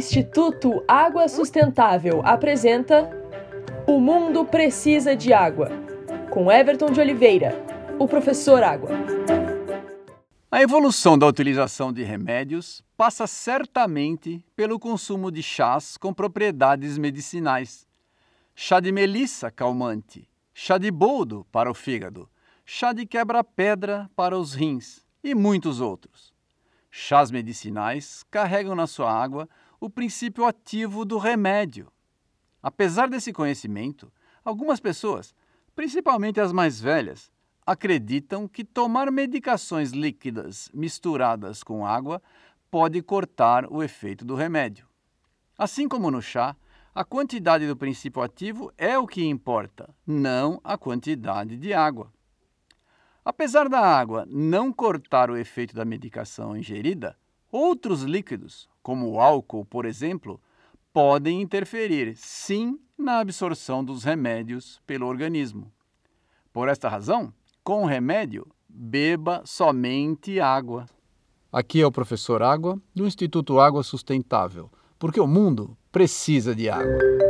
Instituto Água Sustentável apresenta O Mundo Precisa de Água, com Everton de Oliveira, o professor Água. A evolução da utilização de remédios passa certamente pelo consumo de chás com propriedades medicinais. Chá de melissa calmante, chá de boldo para o fígado, chá de quebra-pedra para os rins e muitos outros. Chás medicinais carregam na sua água o princípio ativo do remédio. Apesar desse conhecimento, algumas pessoas, principalmente as mais velhas, acreditam que tomar medicações líquidas misturadas com água pode cortar o efeito do remédio. Assim como no chá, a quantidade do princípio ativo é o que importa, não a quantidade de água. Apesar da água não cortar o efeito da medicação ingerida, outros líquidos, como o álcool, por exemplo, podem interferir, sim, na absorção dos remédios pelo organismo. Por esta razão, com o remédio, beba somente água. Aqui é o professor Água, do Instituto Água Sustentável, porque o mundo precisa de água.